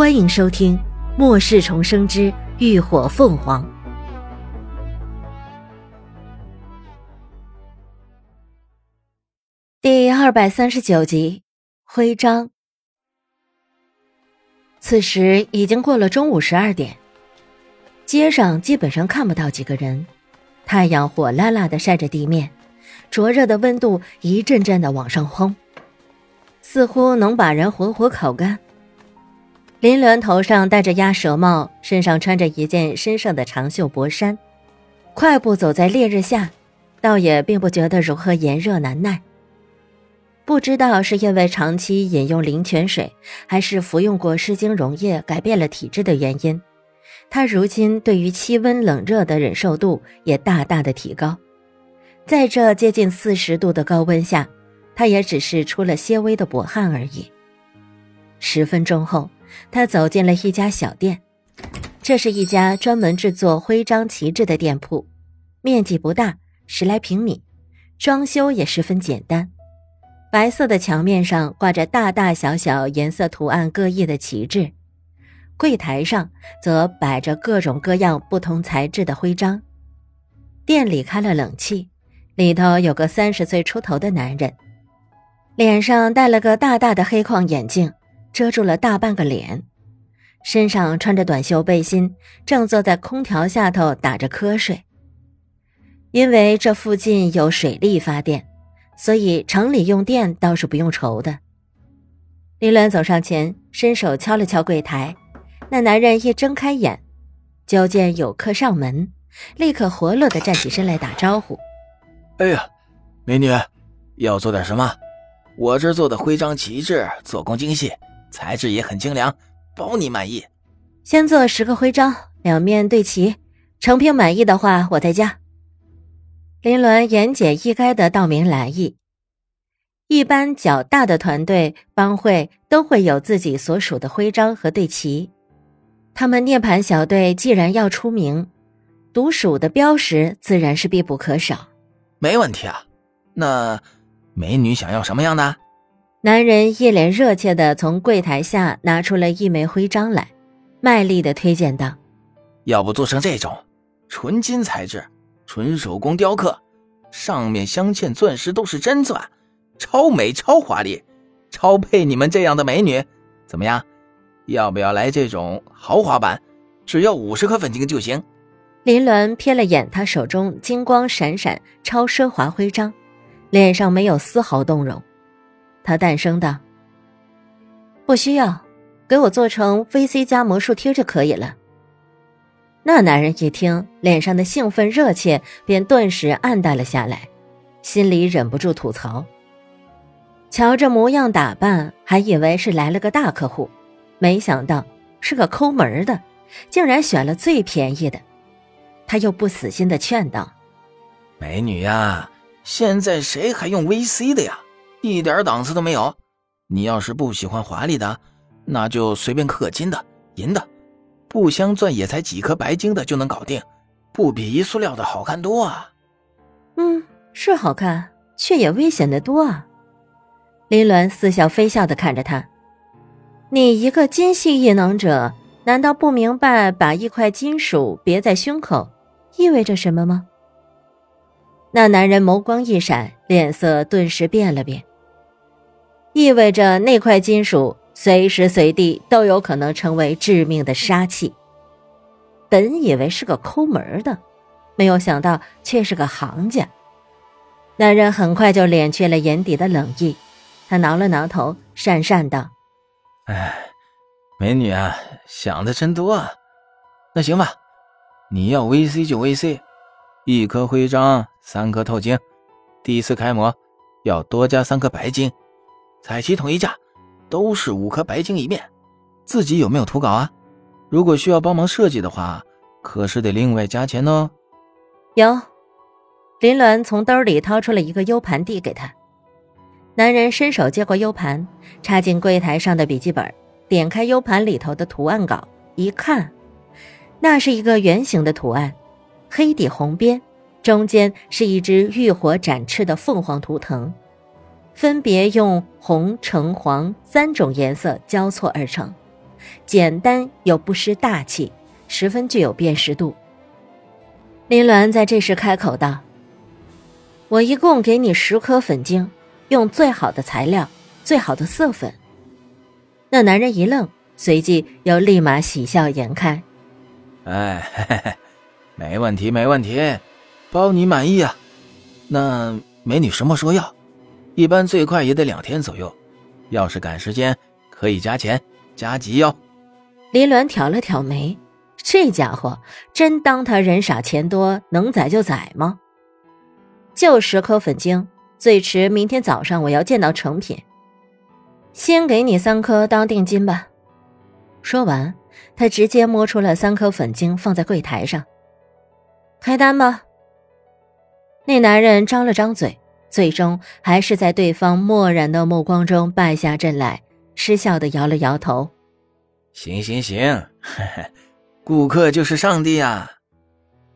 欢迎收听《末世重生之浴火凤凰》第二百三十九集。徽章。此时已经过了中午十二点，街上基本上看不到几个人，太阳火辣辣的晒着地面，灼热的温度一阵阵的往上轰，似乎能把人活活烤干。林鸾头上戴着鸭舌帽，身上穿着一件深色的长袖薄衫，快步走在烈日下，倒也并不觉得如何炎热难耐。不知道是因为长期饮用灵泉水，还是服用过湿精溶液改变了体质的原因，他如今对于气温冷热的忍受度也大大的提高。在这接近四十度的高温下，他也只是出了些微的薄汗而已。十分钟后。他走进了一家小店，这是一家专门制作徽章旗帜的店铺，面积不大，十来平米，装修也十分简单。白色的墙面上挂着大大小小、颜色图案各异的旗帜，柜台上则摆着各种各样、不同材质的徽章。店里开了冷气，里头有个三十岁出头的男人，脸上戴了个大大的黑框眼镜。遮住了大半个脸，身上穿着短袖背心，正坐在空调下头打着瞌睡。因为这附近有水力发电，所以城里用电倒是不用愁的。林鸾走上前，伸手敲了敲柜台，那男人一睁开眼，就见有客上门，立刻活络的站起身来打招呼：“哎呀，美女，要做点什么？我这做的徽章旗帜，做工精细。”材质也很精良，包你满意。先做十个徽章，两面对齐，成品满意的话，我再加。林伦言简意赅的道明来意。一般较大的团队帮会都会有自己所属的徽章和队旗，他们涅槃小队既然要出名，独属的标识自然是必不可少。没问题啊，那美女想要什么样的？男人一脸热切地从柜台下拿出了一枚徽章来，卖力地推荐道：“要不做成这种，纯金材质，纯手工雕刻，上面镶嵌钻石都是真钻，超美超华丽，超配你们这样的美女，怎么样？要不要来这种豪华版？只要五十颗粉晶就行。”林鸾瞥了眼他手中金光闪闪、超奢华徽章，脸上没有丝毫动容。他淡声道：“不需要，给我做成 VC 加魔术贴就可以了。”那男人一听，脸上的兴奋热切便顿时暗淡了下来，心里忍不住吐槽：“瞧这模样打扮，还以为是来了个大客户，没想到是个抠门的，竟然选了最便宜的。”他又不死心的劝道：“美女呀，现在谁还用 VC 的呀？”一点档次都没有。你要是不喜欢华丽的，那就随便刻金的、银的，不镶钻也才几颗白金的就能搞定，不比一塑料的好看多啊。嗯，是好看，却也危险的多啊。林鸾似笑非笑的看着他：“你一个金系异能者，难道不明白把一块金属别在胸口意味着什么吗？”那男人眸光一闪，脸色顿时变了变。意味着那块金属随时随地都有可能成为致命的杀器。本以为是个抠门的，没有想到却是个行家。男人很快就敛去了眼底的冷意，他挠了挠头，讪讪道：“哎，美女啊，想的真多啊。那行吧，你要 VC 就 VC，一颗徽章三颗透晶，第一次开模要多加三颗白金。”彩旗统一价都是五颗白金一面，自己有没有图稿啊？如果需要帮忙设计的话，可是得另外加钱哦。有，林鸾从兜里掏出了一个 U 盘递给他。男人伸手接过 U 盘，插进柜台上的笔记本，点开 U 盘里头的图案稿，一看，那是一个圆形的图案，黑底红边，中间是一只浴火展翅的凤凰图腾。分别用红、橙、黄三种颜色交错而成，简单又不失大气，十分具有辨识度。林鸾在这时开口道：“我一共给你十颗粉晶，用最好的材料，最好的色粉。”那男人一愣，随即又立马喜笑颜开：“哎，嘿 嘿没问题，没问题，包你满意啊。那美女什么时候要？一般最快也得两天左右，要是赶时间，可以加钱加急哟。”林鸾挑了挑眉。这家伙真当他人傻钱多，能宰就宰吗？就十颗粉晶，最迟明天早上我要见到成品。先给你三颗当定金吧。说完，他直接摸出了三颗粉晶，放在柜台上。开单吧。那男人张了张嘴，最终还是在对方漠然的目光中败下阵来，失笑的摇了摇头。行行行。顾客就是上帝啊！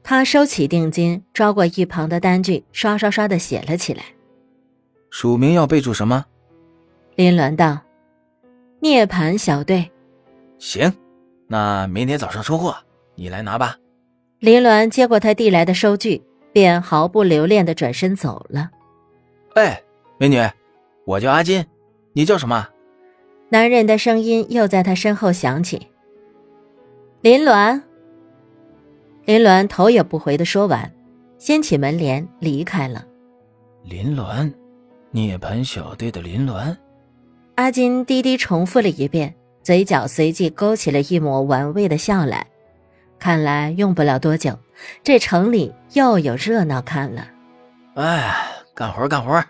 他收起定金，抓过一旁的单据，刷刷刷的写了起来。署名要备注什么？林鸾道：“涅槃小队。”行，那明天早上收货，你来拿吧。林鸾接过他递来的收据，便毫不留恋的转身走了。哎，美女，我叫阿金，你叫什么？男人的声音又在他身后响起。林鸾，林鸾头也不回的说完，掀起门帘离开了。林鸾，涅槃小队的林鸾。阿金低低重复了一遍，嘴角随即勾起了一抹玩味的笑来。看来用不了多久，这城里又有热闹看了。哎，干活干活。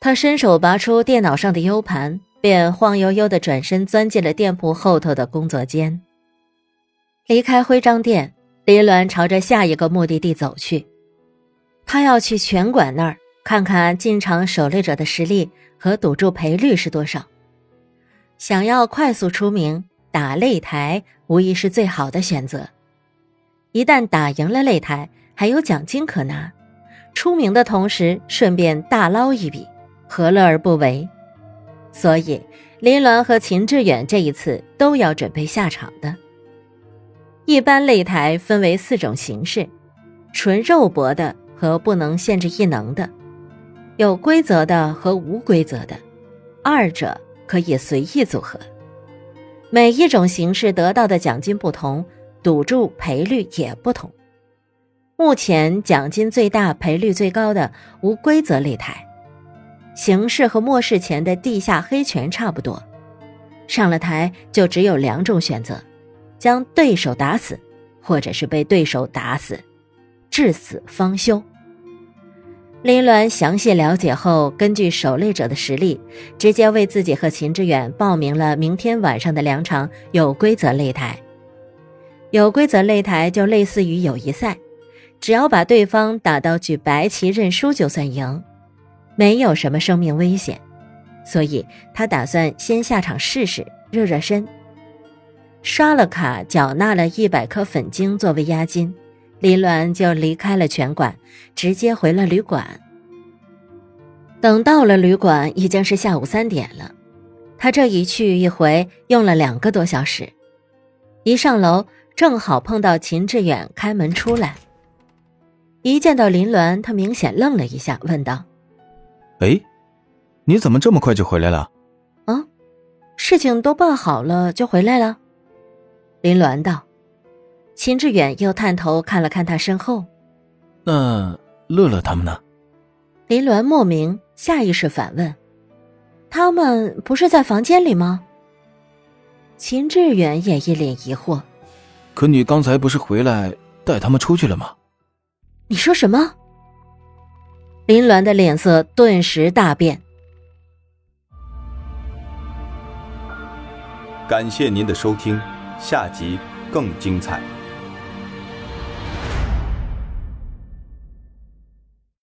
他伸手拔出电脑上的 U 盘，便晃悠悠的转身钻进了店铺后头的工作间。离开徽章店，林鸾朝着下一个目的地走去。他要去拳馆那儿看看进场狩猎者的实力和赌注赔率是多少。想要快速出名，打擂台无疑是最好的选择。一旦打赢了擂台，还有奖金可拿，出名的同时顺便大捞一笔，何乐而不为？所以，林鸾和秦志远这一次都要准备下场的。一般擂台分为四种形式：纯肉搏的和不能限制异能的，有规则的和无规则的，二者可以随意组合。每一种形式得到的奖金不同，赌注赔率也不同。目前奖金最大、赔率最高的无规则擂台，形式和末世前的地下黑拳差不多。上了台就只有两种选择。将对手打死，或者是被对手打死，至死方休。林鸾详细了解后，根据狩猎者的实力，直接为自己和秦志远报名了明天晚上的两场有规则擂台。有规则擂台就类似于友谊赛，只要把对方打到举白旗认输就算赢，没有什么生命危险，所以他打算先下场试试，热热身。刷了卡，缴纳了一百颗粉晶作为押金，林鸾就离开了拳馆，直接回了旅馆。等到了旅馆，已经是下午三点了。他这一去一回用了两个多小时，一上楼正好碰到秦志远开门出来。一见到林鸾，他明显愣了一下，问道：“哎，你怎么这么快就回来了？”“啊，事情都办好了就回来了。”林鸾道：“秦志远又探头看了看他身后，那乐乐他们呢？”林鸾莫名下意识反问：“他们不是在房间里吗？”秦志远也一脸疑惑：“可你刚才不是回来带他们出去了吗？”你说什么？林鸾的脸色顿时大变。感谢您的收听。下集更精彩。